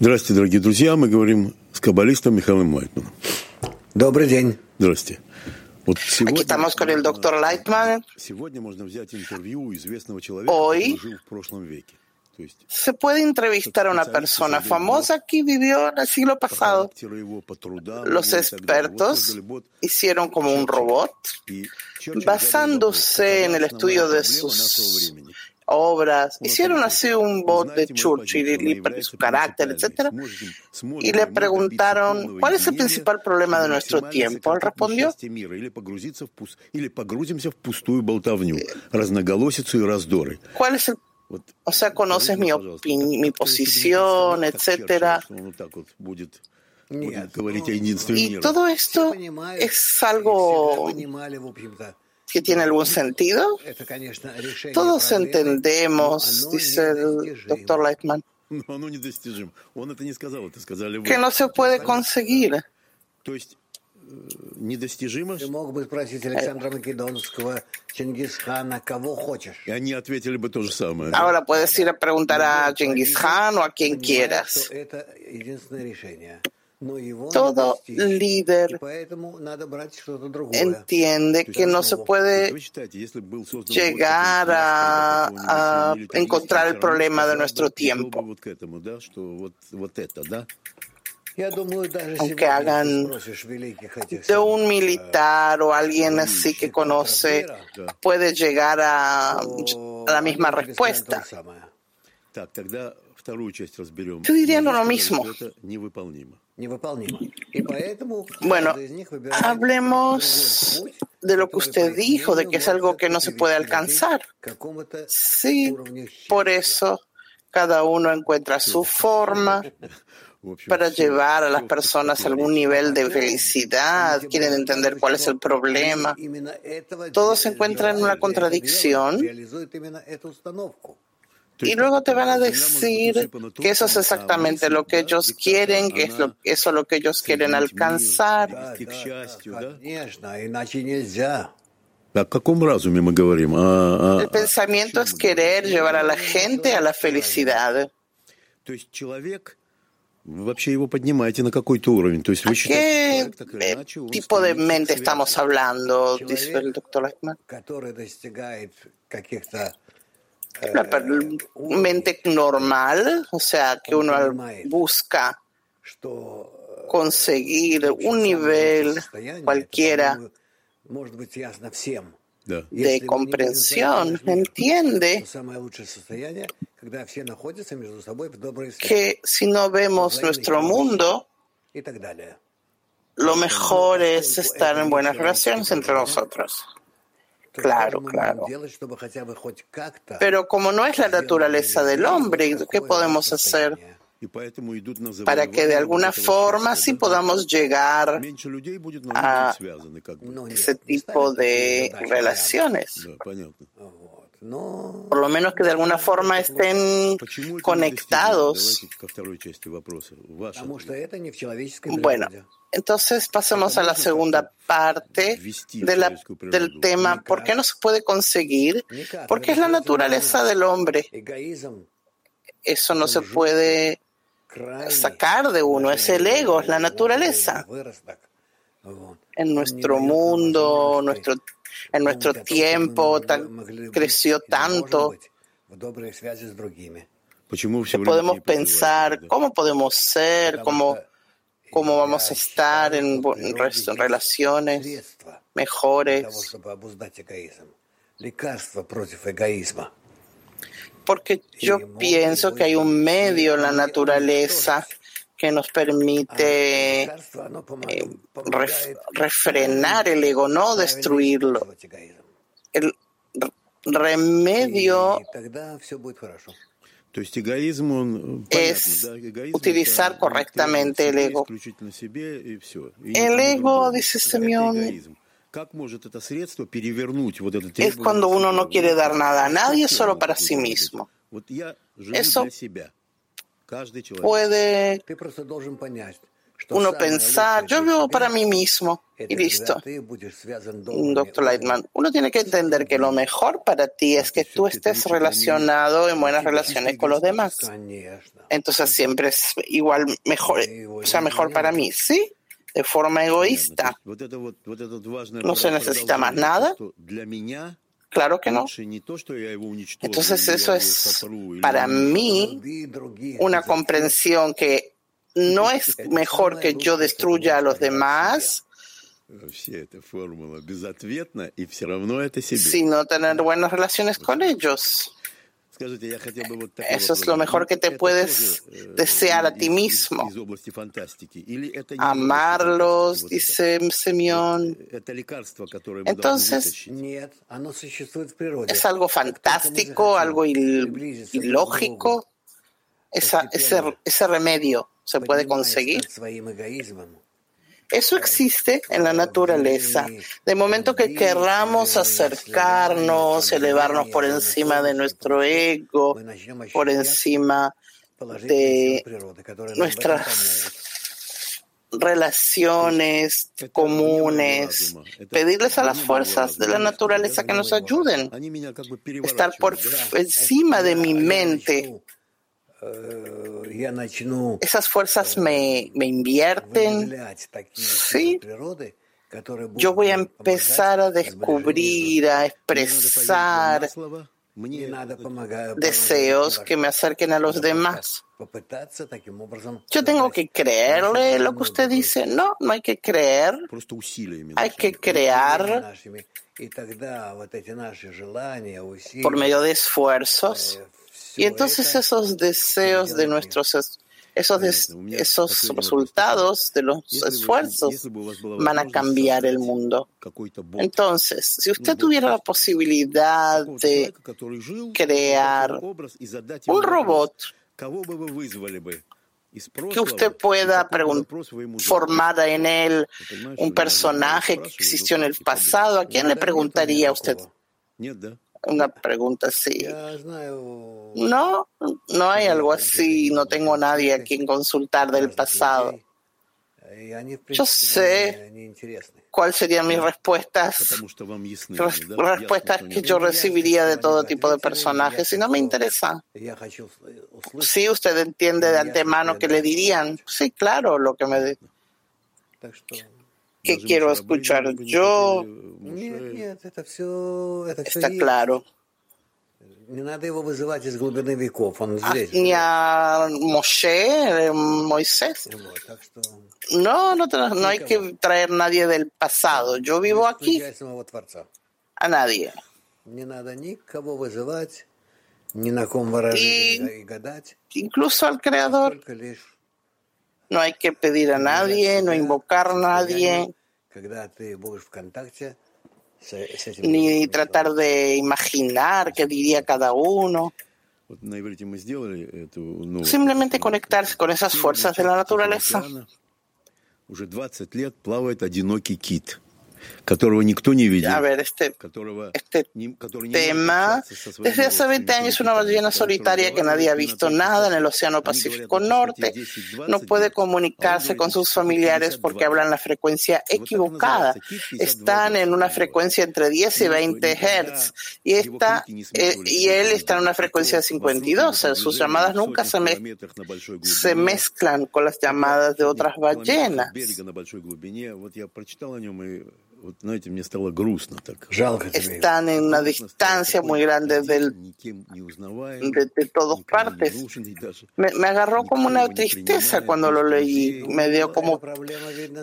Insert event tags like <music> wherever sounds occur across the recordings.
Здравствуйте, дорогие друзья. Мы говорим с каббалистом Михаилом Майтманом. Добрый день. Здравствуйте. Вот Aquí сегодня, estamos con el doctor Lightman. сегодня можно взять интервью у известного человека, Hoy- который жил в прошлом веке. То есть Se puede entrevistar a una persona famosa que vivió en el siglo по pasado. характеру его, по трудам Los его и так далее. Вот expertos создали бот, hicieron como un robot и Черчилль basándose задал en el вопрос, estudio «Какова de основная проблема нашего sus времени?» obras. Hicieron así un bot de Churchill y su carácter, etc. Y le preguntaron, ¿cuál es el principal problema de nuestro tiempo? Él respondió, ¿cuál es el o sea, conoces mi, mi posición, etcétera. Y todo esto es algo que tiene algún sentido. это, конечно, решение Todos проблемы, entendemos, но оно dice el недостижимо. doctor Lightman, Но оно недостижимо. Он это не сказал, это сказали вы. que no se puede conseguir. То есть э, недостижимо, Ты мог бы спросить Александра Македонского, Чингисхана, кого хочешь. и они ответили бы то же самое. Ahora puedes ir a preguntar a Любой Genghis правитель Khan o a quien понимает, quieras. что это единственное решение. Todo líder entiende que no se puede llegar a, a encontrar el problema de nuestro tiempo. aunque hagan de un militar o alguien así que conoce, puede llegar a, a la misma respuesta. Yo diría lo mismo. Bueno, hablemos de lo que usted dijo, de que es algo que no se puede alcanzar. Sí, por eso cada uno encuentra su <laughs> forma para llevar a las personas a algún nivel de felicidad, quieren entender cuál es el problema. Todos encuentran una contradicción. делают, realizuют именно эту установку. То Y есть luego как, te van a Земля может быть decir усыпана que eso es трупами, а exactamente мысль, lo que да, ellos диктатора, quieren, que es lo, она eso es lo que ellos quieren соединить мир, alcanzar. привести к счастью, да? Конечно, иначе нельзя. О каком разуме мы говорим? О- о- El pensamiento о es чем мы querer говорим? llevar a la gente a la felicidad. То есть человек, вы вообще его поднимаете на какой-то уровень. То есть вы ¿A считаете, qué что человек, так или eh, иначе, он tipo de стремится к mente связи. estamos hablando? Человек- Dice el doctor Eichmann. который достигает каких-то la mente normal, o sea, que uno busca conseguir un nivel cualquiera de comprensión, entiende que si no vemos nuestro mundo, lo mejor es estar en buenas relaciones entre nosotros. Claro, claro. Pero como no es la naturaleza del hombre, ¿qué podemos hacer? para que de alguna forma sí podamos llegar a ese tipo de relaciones por lo menos que de alguna forma estén conectados. Bueno, entonces pasemos a la segunda parte de la, del tema, ¿por qué no se puede conseguir? Porque es la naturaleza del hombre. Eso no se puede sacar de uno, es el ego, es la naturaleza. En nuestro mundo, nuestro en nuestro tiempo creció tanto. Podemos pensar cómo podemos ser, cómo, cómo vamos a estar en, en relaciones mejores. porque yo pienso que hay un medio en la naturaleza que nos permite eh, ref, refrenar el ego, no destruirlo. El remedio es utilizar correctamente el ego. El ego, dice Semyon, es cuando uno no quiere dar nada a nadie solo para sí mismo. Eso puede uno pensar, yo veo para mí mismo y listo. Doctor Lightman, uno tiene que entender que lo mejor para ti es que tú estés relacionado en buenas relaciones con los demás. Entonces siempre es igual, mejor, o sea, mejor para mí, ¿sí? De forma egoísta. No se necesita más nada. Claro que no. Entonces eso es para mí una comprensión que no es mejor que yo destruya a los demás, sino tener buenas relaciones con ellos. Eso es lo mejor que te puedes desear a ti mismo. Amarlos, dice Semyon. Entonces, es algo fantástico, algo ilógico. ese, ese remedio se puede conseguir. Eso existe en la naturaleza. De momento que querramos acercarnos, elevarnos por encima de nuestro ego, por encima de nuestras relaciones comunes, pedirles a las fuerzas de la naturaleza que nos ayuden, estar por encima de mi mente esas fuerzas me, me invierten. Sí. Yo voy a empezar a descubrir, a expresar deseos que me acerquen a los demás. Yo tengo que creerle lo que usted dice. No, no hay que creer. Hay que crear por medio de esfuerzos y entonces esos deseos de nuestros, esos, esos resultados de los esfuerzos van a cambiar el mundo. Entonces, si usted tuviera la posibilidad de crear un robot que usted pueda formar en él un personaje que existió en el pasado, ¿a quién le preguntaría usted? Una pregunta así. No, no hay algo así, no tengo nadie a quien consultar del pasado. Yo sé cuáles serían mis respuestas, respuestas que yo recibiría de todo tipo de personajes y no me interesa. Sí, usted entiende de antemano que le dirían, sí, claro, lo que me... ¿Qué quiero escuchar yo? Está claro. Ni a Moshe, Moisés. No, no, no hay que traer nadie del pasado. Yo vivo aquí. A nadie. Y incluso al Creador. No hay que pedir a nadie, no invocar a nadie ni tratar de imaginar qué diría cada uno. Simplemente conectarse con esas fuerzas de la naturaleza. A ver, este, este tema, desde hace 20 años una ballena solitaria que nadie ha visto nada en el Océano Pacífico Norte. No puede comunicarse con sus familiares porque hablan la frecuencia equivocada. Están en una frecuencia entre 10 y 20 Hz y, está, eh, y él está en una frecuencia de 52. Sus llamadas nunca se, se mezclan con las llamadas de otras ballenas. Están en una distancia muy grande del, de, de todas partes. Me, me, agarró como una tristeza cuando lo leí. Me dio como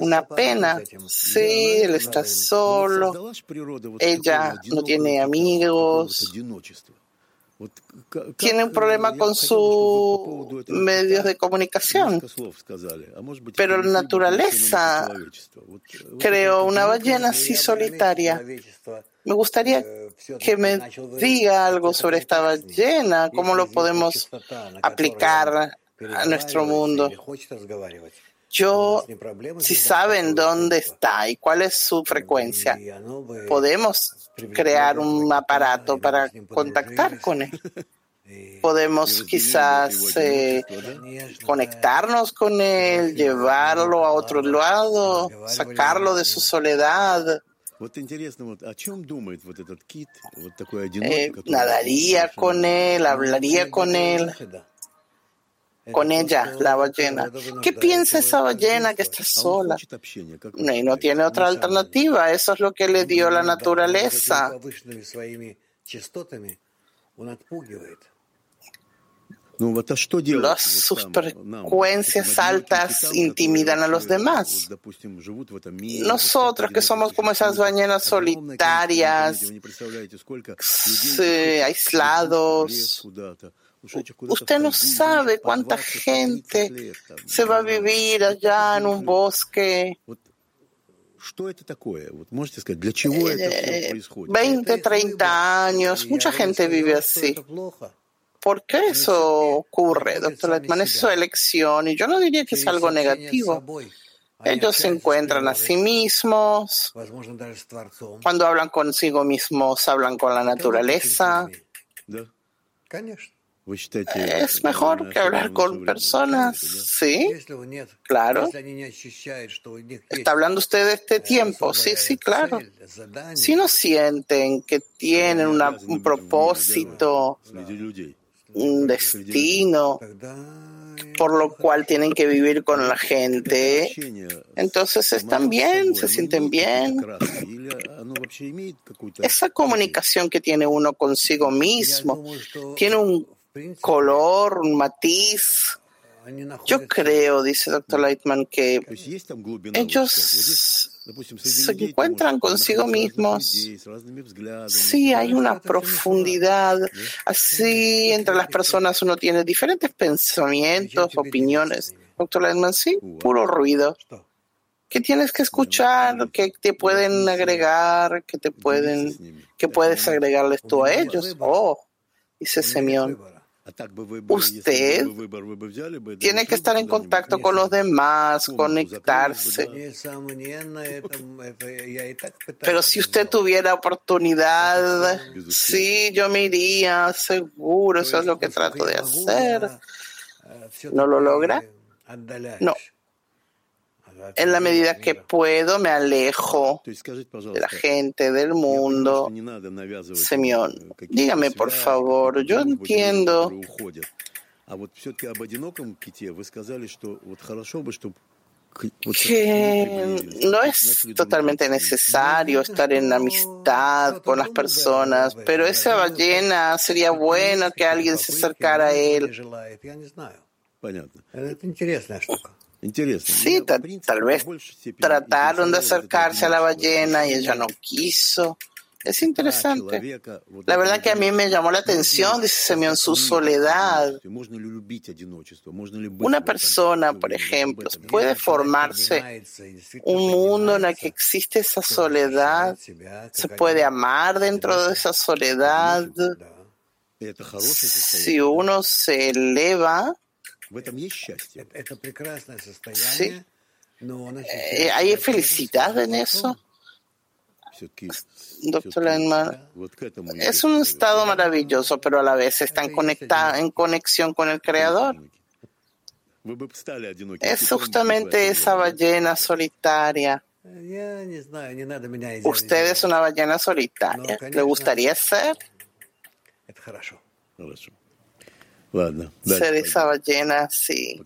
una pena. Sí, él está solo. Ella no tiene amigos tiene un problema con sus medios de comunicación. Pero la naturaleza creó una ballena así solitaria. Me gustaría que me diga algo sobre esta ballena, cómo lo podemos aplicar a nuestro mundo. Yo, si saben dónde está y cuál es su frecuencia, podemos crear un aparato para contactar con él. <laughs> podemos quizás eh, conectarnos con él, llevarlo a otro lado, sacarlo de su soledad. Eh, nadaría con él, hablaría con él, con ella, la ballena. ¿Qué piensa esa ballena que está sola? Y no tiene otra alternativa. Eso es lo que le dio la naturaleza. Las, sus frecuencias altas intimidan a los demás. Nosotros que somos como esas ballenas solitarias, aislados, Usted no sabe cuánta gente se va a vivir allá en un bosque. 20, 30 años, mucha gente vive así. ¿Por qué eso ocurre, doctor Letman? Es su elección. Y yo no diría que es algo negativo. Ellos se encuentran a sí mismos. Cuando hablan consigo mismos, hablan con la naturaleza. Es mejor que hablar con personas, ¿sí? Claro. ¿Está hablando usted de este tiempo? Sí, sí, claro. Si no sienten que tienen un propósito, un destino por lo cual tienen que vivir con la gente, entonces están bien, se sienten bien. Esa comunicación que tiene uno consigo mismo tiene un color, un matiz. Yo creo, dice Dr. Lightman, que ellos se encuentran consigo mismos. Sí, hay una profundidad. Así, entre las personas uno tiene diferentes pensamientos, opiniones. Doctor Lightman, sí, puro ruido. ¿Qué tienes que escuchar? ¿Qué te pueden agregar? ¿Qué te pueden, qué puedes agregarles tú a ellos? Oh, dice Semión. Usted tiene que estar en contacto con los demás, conectarse. Pero si usted tuviera oportunidad, sí, yo me iría, seguro, eso es lo que trato de hacer. ¿No lo logra? No en la medida que puedo me alejo de la gente, del mundo. Semión, dígame por favor, yo entiendo que no es totalmente necesario estar en amistad con las personas, pero esa ballena sería bueno que alguien se acercara a él. Sí, tal vez trataron de acercarse a la ballena y ella no quiso. Es interesante. La verdad que a mí me llamó la atención, dice Semyon, su soledad. Una persona, por ejemplo, puede formarse un mundo en el que existe esa soledad, se puede amar dentro de esa soledad. Si uno se eleva, Sí. ¿Hay felicidad en eso? Doctor Lenmar, es un estado maravilloso, pero a la vez está en, en conexión con el Creador. Es justamente esa ballena solitaria. Usted es una ballena solitaria. ¿Le gustaría ser? Ser esa ballena, sí.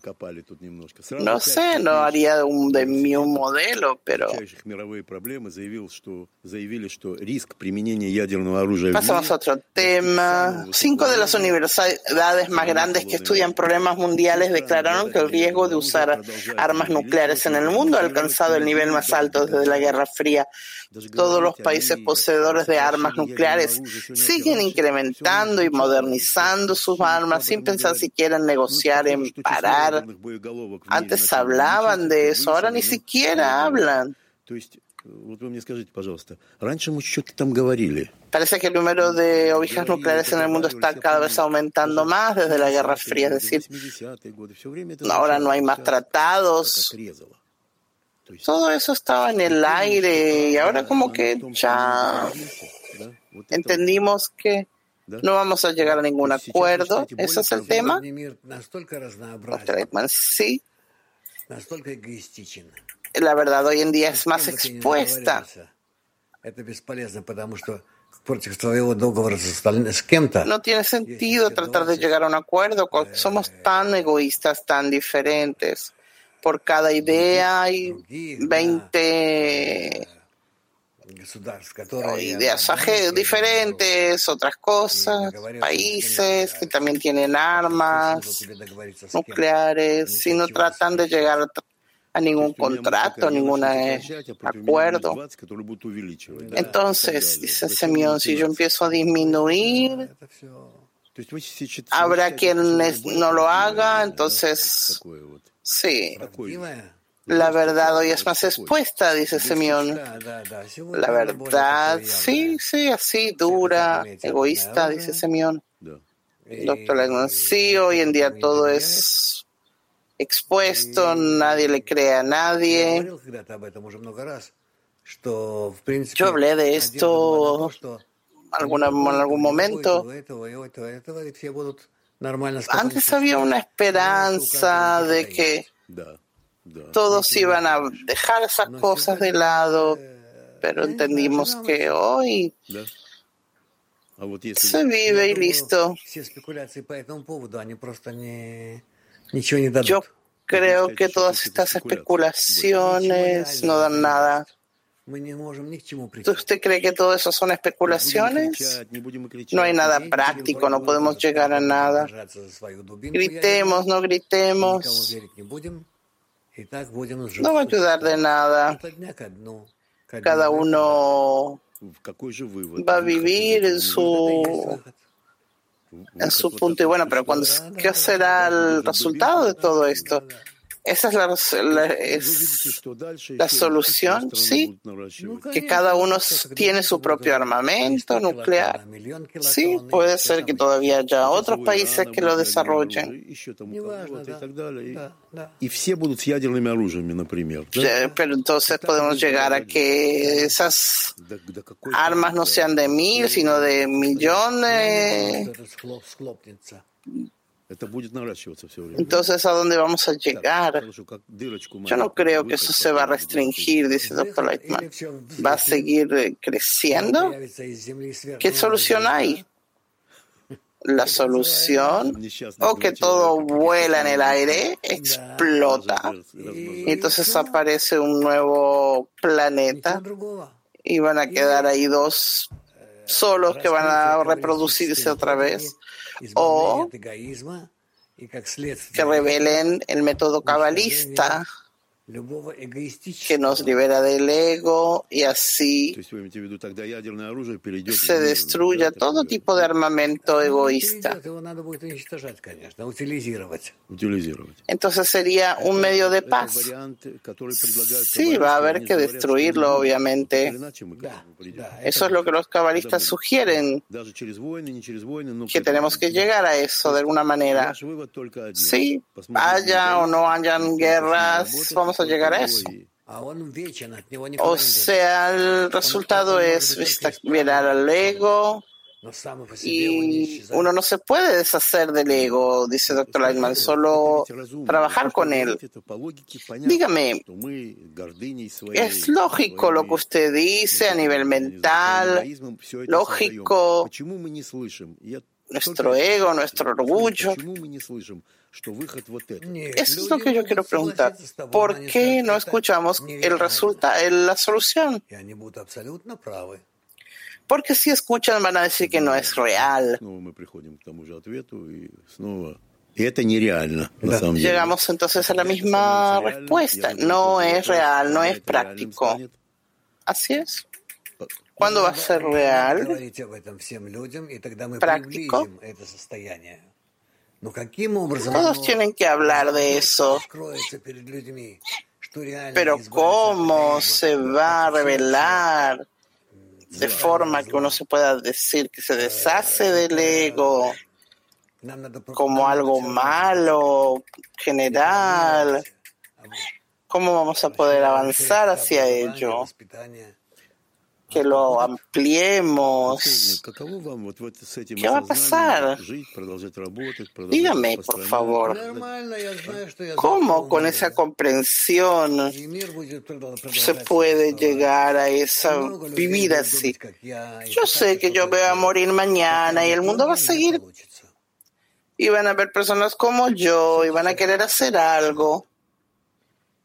No sé, no haría un, de mí un modelo, pero... Pasamos a otro tema. Cinco de las universidades más grandes que estudian problemas mundiales declararon que el riesgo de usar armas nucleares en el mundo ha alcanzado el nivel más alto desde la Guerra Fría. Todos los países poseedores de armas nucleares siguen incrementando y modernizando sus armas sin pensar si quieren negociar en parar. Antes hablaban de eso, ahora ni siquiera hablan. Parece que el número de ovejas nucleares en el mundo está cada vez aumentando más desde la Guerra Fría, es decir, ahora no hay más tratados. Todo eso estaba en el aire y ahora como que ya entendimos que No vamos a llegar a ningún acuerdo. ¿Ese es el tema? Sí. La verdad hoy en día es más expuesta. No tiene sentido tratar de llegar a un acuerdo. Somos tan egoístas, tan diferentes. Por cada idea hay 20 ideas diferentes, otras cosas, países que también tienen armas nucleares y no tratan de llegar a ningún contrato, a ningún acuerdo. Entonces, dice Semyon, si yo empiezo a disminuir, habrá quien no lo haga, entonces, sí. La verdad hoy es más expuesta, dice Semyon. La verdad, sí, sí, así, dura, egoísta, dice Semyon. Doctor Legman, sí, hoy en día todo es expuesto, nadie le cree a nadie. Yo hablé de esto alguna, en algún momento. Antes había una esperanza de que todos iban a dejar esas cosas de lado, pero entendimos que hoy se vive y listo. Yo creo que todas estas especulaciones no dan nada. ¿Usted cree que todo eso son especulaciones? No hay nada práctico, no podemos llegar a nada. Gritemos, no gritemos. No va a ayudar de nada. Cada uno va a vivir en su en su punto. Y bueno, pero cuando, ¿qué será el resultado de todo esto? Esa es la, es la, solución, sí, que cada uno tiene su propio armamento nuclear. Sí, puede ser que todavía haya otros países que lo desarrollen. Pero entonces podemos llegar a que esas armas no sean de mil, sino de millones entonces, ¿a dónde vamos a llegar? Yo no creo que eso se va a restringir, dice el doctor Leitman. ¿Va a seguir eh, creciendo? ¿Qué solución hay? La solución, o que todo vuela en el aire, explota, y entonces aparece un nuevo planeta y van a quedar ahí dos solos que van a reproducirse otra vez o que revelen el método cabalista que nos libera del ego y así se destruya todo tipo de armamento egoísta. Entonces sería un medio de paz. Sí, va a haber que destruirlo, obviamente. Eso es lo que los cabalistas sugieren, que tenemos que llegar a eso de alguna manera. Sí, haya o no hayan guerras, vamos a llegar a eso. O sea, el resultado es mirar al ego y uno no se puede deshacer del ego, dice doctor Lightman, solo trabajar con él. Dígame, es lógico lo que usted dice a nivel mental, lógico. Nuestro ego, nuestro orgullo. Eso es lo que yo quiero preguntar. ¿Por qué no escuchamos el resultado, la solución? Porque si escuchan van a decir que no es real. Llegamos entonces a la misma respuesta. No es real, no es práctico. Así es. ¿Cuándo va a ser real? Práctico. Todos tienen que hablar de eso. Pero ¿cómo se va a revelar de forma que uno se pueda decir que se deshace del ego como algo malo, general? ¿Cómo vamos a poder avanzar hacia ello? Que lo ampliemos. ¿Qué va a pasar? Dígame, por favor, ¿cómo con esa comprensión se puede llegar a esa vivir así? Yo sé que yo voy a morir mañana y el mundo va a seguir y van a haber personas como yo y van a querer hacer algo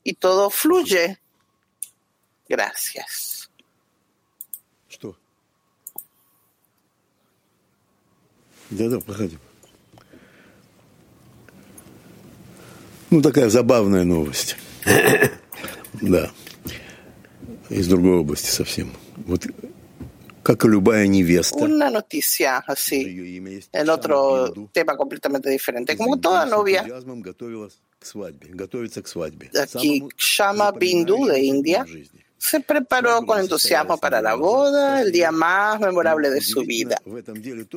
y todo fluye. Gracias. Да, да, проходи. Ну, такая забавная новость. Да. Из другой области совсем. Вот Una noticia así, en otro tema completamente diferente. Como toda novia, aquí Shama Bindu de India se preparó con entusiasmo para la boda, el día más memorable de su vida.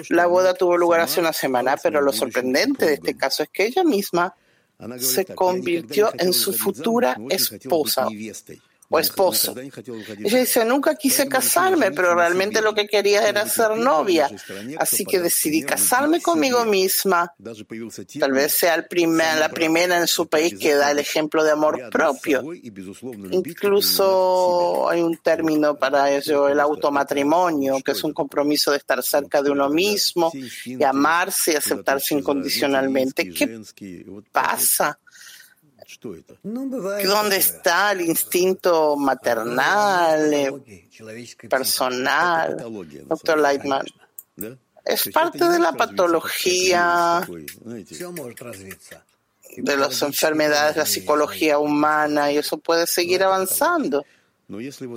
La boda tuvo lugar hace una semana, pero lo sorprendente de este caso es que ella misma se convirtió en su futura esposa o esposo. Ella dice, nunca quise casarme, pero realmente lo que quería era ser novia. Así que decidí casarme conmigo misma. Tal vez sea el primer, la primera en su país que da el ejemplo de amor propio. Incluso hay un término para ello, el automatrimonio, que es un compromiso de estar cerca de uno mismo y amarse y aceptarse incondicionalmente. ¿Qué pasa? ¿Dónde está el instinto maternal, personal, doctor Lightman? Es parte de la patología de las enfermedades, la psicología humana, y eso puede seguir avanzando.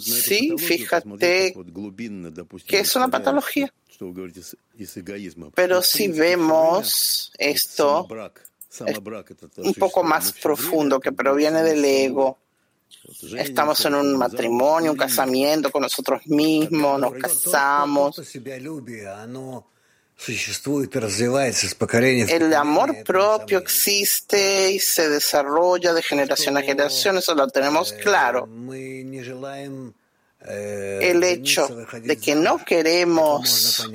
Sí, fíjate que es una patología. Pero si vemos esto es un poco más profundo que proviene del ego. Estamos en un matrimonio, un casamiento con nosotros mismos, nos casamos. El amor propio existe y se desarrolla de generación a generación, eso lo tenemos claro. El hecho de que no queremos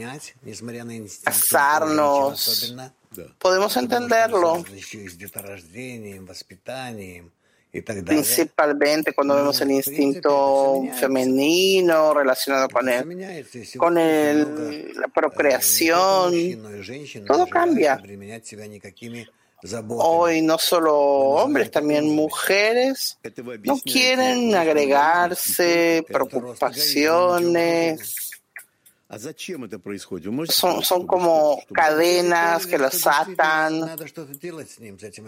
casarnos Podemos entenderlo principalmente cuando vemos el instinto femenino relacionado con el, con el, la procreación. Todo cambia. Hoy no solo hombres, también mujeres no quieren agregarse preocupaciones son, son como cadenas que las atan.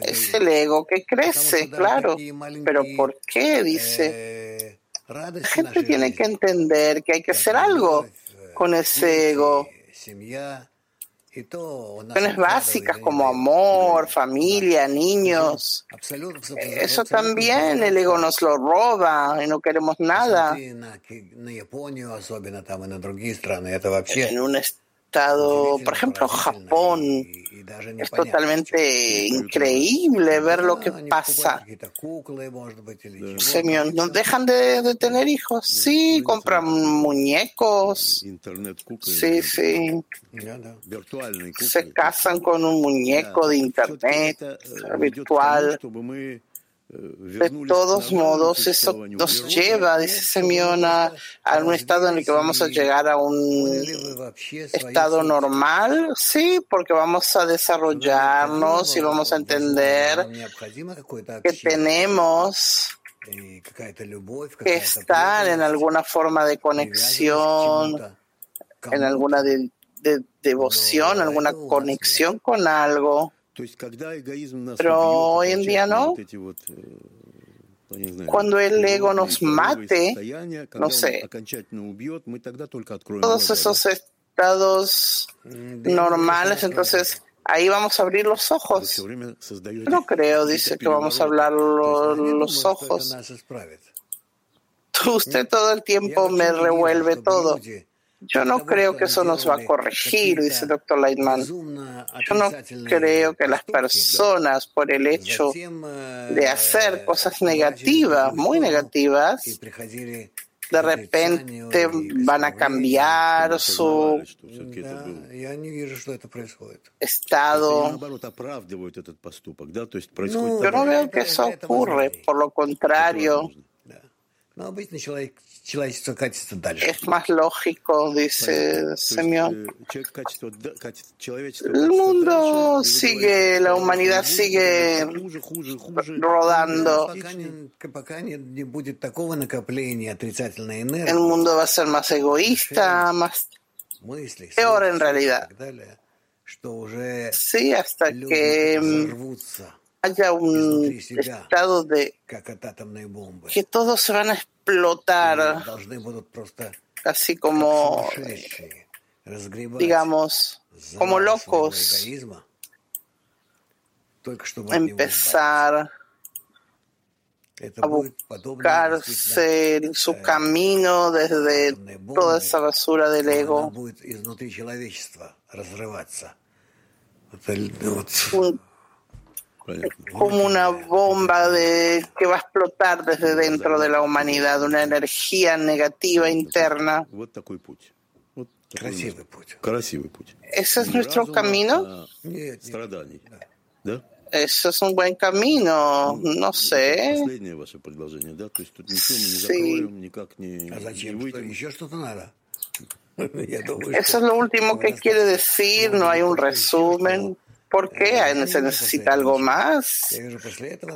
Es el ego que crece, claro. Pero ¿por qué? Dice. La gente tiene que entender que hay que hacer algo con ese ego Cuestiones básicas como amor, familia, niños. Eso también el ego nos lo roba y no queremos nada. En un estado, por ejemplo, Japón, es totalmente increíble ver lo que pasa. Semión, ¿no dejan de, tener hijos? Sí, compran muñecos. Sí, sí. Se casan con un muñeco de internet virtual. De todos modos, eso nos lleva, dice Semiona, a un estado en el que vamos a llegar a un estado normal, sí, porque vamos a desarrollarnos y vamos a entender que tenemos que estar en alguna forma de conexión, en alguna devoción, alguna conexión con algo. Pero hoy en día no. Cuando el ego nos mate, no sé, todos esos estados normales, entonces ahí vamos a abrir los ojos. No creo, dice que vamos a hablar los ojos. Usted todo el tiempo me revuelve todo. Yo no creo que eso nos va a corregir, dice el doctor Lightman. Yo no creo que las personas, por el hecho de hacer cosas negativas, muy negativas, de repente van a cambiar su estado. Yo no veo que eso ocurre, por lo contrario. Es más lógico, dice Semyon. El mundo sigue, la humanidad sigue rodando. El mundo va a ser más egoísta, más peor en realidad. Sí, hasta que haya un estado de que todos se van a explotar, así como, digamos, como locos, empezar a buscarse su camino desde toda esa basura del ego. Un como una bomba de, que va a explotar desde dentro de la humanidad, una energía negativa interna. ¿Ese es nuestro camino? Eso es un buen camino, no sé. Sí. <laughs> <laughs> Eso es lo último que quiere decir, no hay un resumen. ¿Por qué se necesita algo más?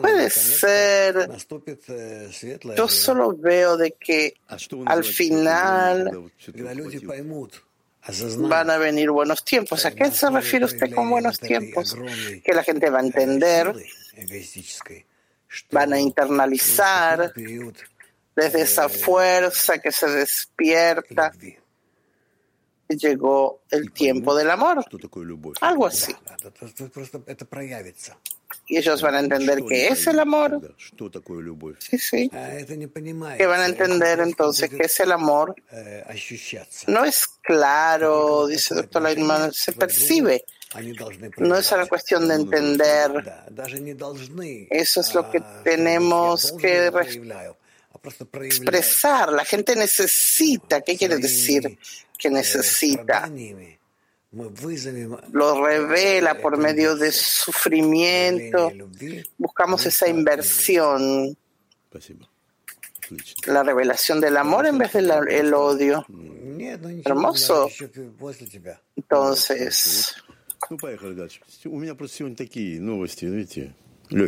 Puede ser. Yo solo veo de que al final van a venir buenos tiempos. ¿A qué se refiere usted con buenos tiempos? Que la gente va a entender, van a internalizar desde esa fuerza que se despierta llegó el tiempo del amor. Algo así. Y ellos van a entender qué es el amor. Sí, sí. Que van a entender entonces qué es el amor. No es claro, dice el doctor Leitman, se percibe. No es una cuestión de entender. Eso es lo que tenemos que expresar. La gente necesita. ¿Qué quiere decir? que necesita. Lo revela por medio de sufrimiento. Buscamos esa inversión. La revelación del amor en vez del odio. Hermoso. Entonces.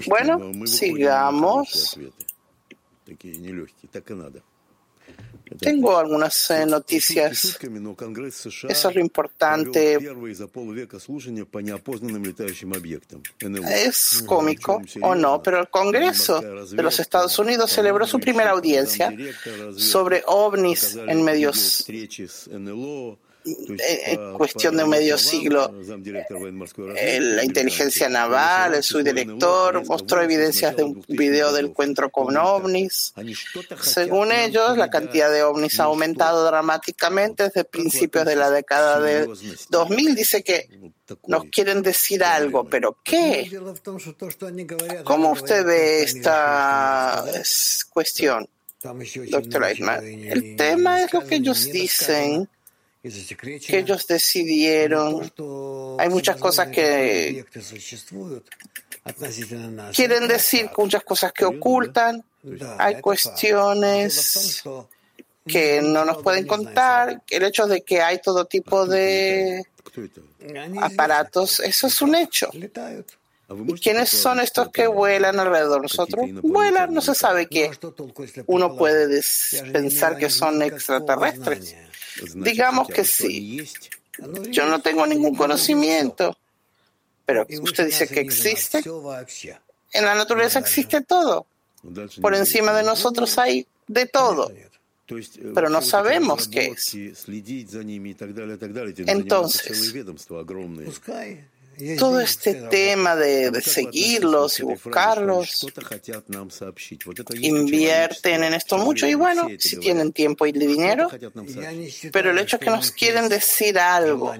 Bueno, sigamos. Tengo algunas eh, noticias. Eso es lo importante. Es cómico o no, pero el Congreso de los Estados Unidos celebró su primera audiencia sobre ovnis en medios en cuestión de medio siglo. La inteligencia naval, el subdirector, mostró evidencias de un video del encuentro con ovnis. Según ellos, la cantidad de ovnis ha aumentado dramáticamente desde principios de la década de 2000. Dice que nos quieren decir algo, pero ¿qué? ¿Cómo usted ve esta cuestión, doctor Eichmann? El tema es lo que ellos dicen que ellos decidieron. Hay muchas cosas que quieren decir, muchas cosas que ocultan. Hay cuestiones que no nos pueden contar. El hecho de que hay todo tipo de aparatos, eso es un hecho. ¿Y quiénes son estos que vuelan alrededor de nosotros? Vuelan, no se sabe qué. Uno puede pensar que son extraterrestres. Digamos que sí. Yo no tengo ningún conocimiento, pero usted dice que existe. En la naturaleza existe todo. Por encima de nosotros hay de todo pero no sabemos qué es. Entonces, todo este tema de, seguirlos y buscarlos, invierten en esto mucho y bueno, si tienen tiempo y dinero, pero el hecho es que nos quieren decir algo,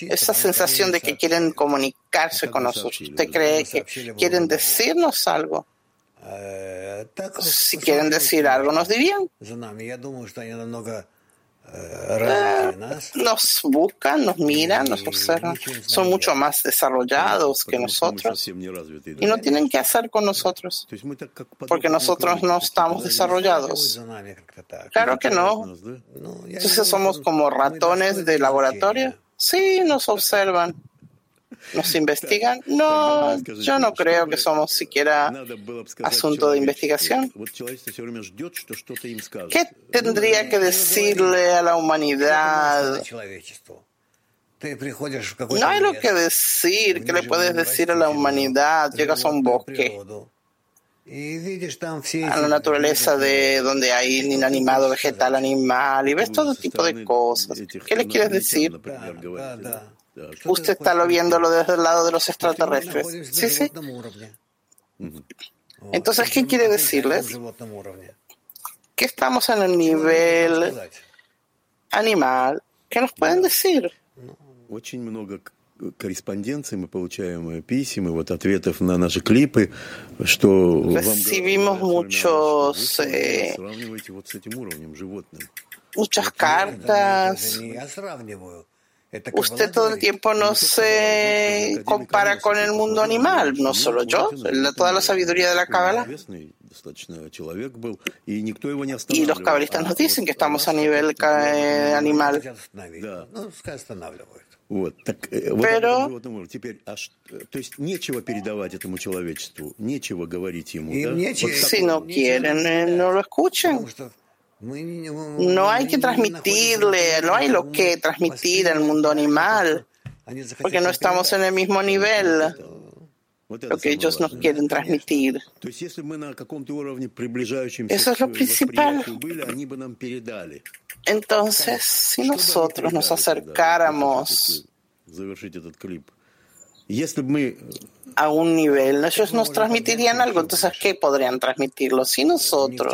esa sensación de que quieren comunicarse con nosotros, ¿usted cree que quieren decirnos algo? si quieren decir algo, nos dirían. Eh, nos buscan, nos miran, nos observan. Son mucho más desarrollados que nosotros y no tienen que hacer con nosotros porque nosotros no estamos desarrollados. Claro que no. Entonces somos como ratones de laboratorio. Sí, nos observan. ¿Nos investigan? No, yo no creo que somos siquiera asunto de investigación. ¿Qué tendría que decirle a la humanidad? No hay lo que decir. ¿Qué le puedes decir a la humanidad? Llegas a un bosque a la naturaleza de donde hay inanimado, vegetal, animal, y ves todo tipo de cosas. ¿Qué le quieres decir? Usted está lo viéndolo desde el lado de los extraterrestres. Sí, sí. Entonces, ¿qué quiere decirles? Que estamos en el nivel animal. ¿Qué nos pueden decir? корреспонденции мы получаем писем и вот ответов на наши клипы, что Recibimos muchos, eh, muchas cartas Usted todo el tiempo no se compara con el mundo animal, no solo yo, toda la sabiduría de la Kabbalah. Y los cabalistas nos dicen que estamos a nivel animal. Pero si no quieren, no lo escuchen. No hay que transmitirle, no hay lo que transmitir al mundo animal, porque no estamos en el mismo nivel. lo que ellos nos quieren transmitir. Eso es lo principal. Entonces, si nosotros nos acercáramos a un nivel, ellos nos transmitirían algo. Entonces, ¿qué podrían transmitirlo? Si nosotros.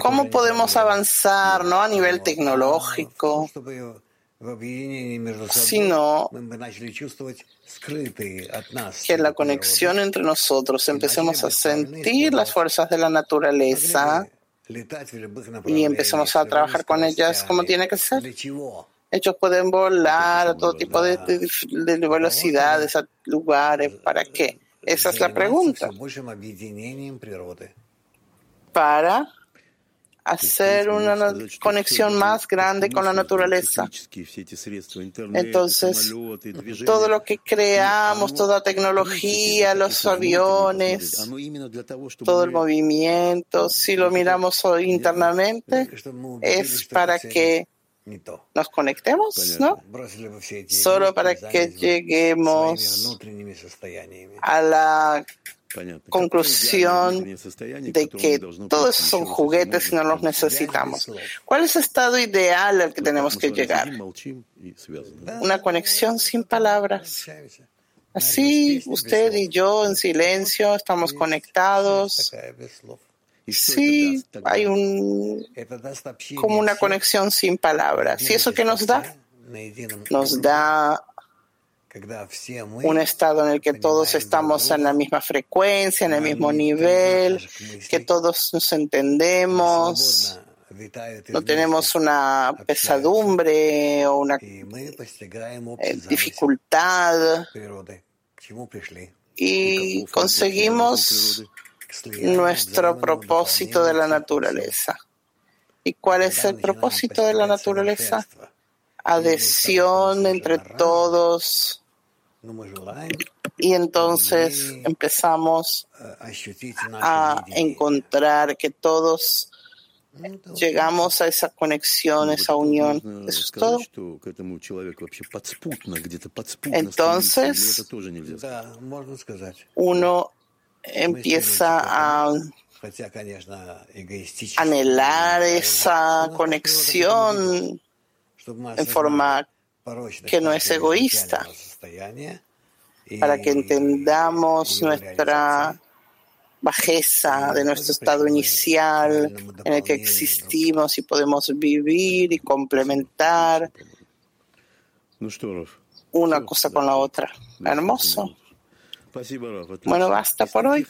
¿Cómo podemos avanzar ¿no? a nivel tecnológico? Sino que en la conexión entre nosotros empecemos a sentir las fuerzas de la naturaleza y empecemos a trabajar con ellas como tiene que ser. Ellos pueden volar a todo tipo de, velocidades, a lugares. ¿Para qué? Esa es la pregunta. Para hacer una conexión más grande con la naturaleza. Entonces, todo lo que creamos, toda tecnología, los aviones, todo el movimiento, si lo miramos internamente, es para que nos conectemos, ¿no? Solo para que lleguemos a la conclusión de que todos son juguetes y no los necesitamos. ¿Cuál es el estado ideal al que tenemos que llegar? Una conexión sin palabras. Así usted y yo en silencio estamos conectados Sí, hay un, como una conexión sin palabras. ¿Y eso qué nos da? Nos da un estado en el que todos estamos en la misma frecuencia, en el mismo nivel, que todos nos entendemos, no tenemos una pesadumbre o una eh, dificultad y conseguimos nuestro propósito de la naturaleza. ¿Y cuál es el propósito de la naturaleza? Adhesión entre todos. Y entonces empezamos a encontrar que todos llegamos a esa conexión, esa unión. Eso es todo. Entonces, uno empieza a anhelar esa conexión en forma que no es egoísta, para que entendamos nuestra bajeza de nuestro estado inicial en el que existimos y podemos vivir y complementar una cosa con la otra. Hermoso. Bueno, basta por hoy.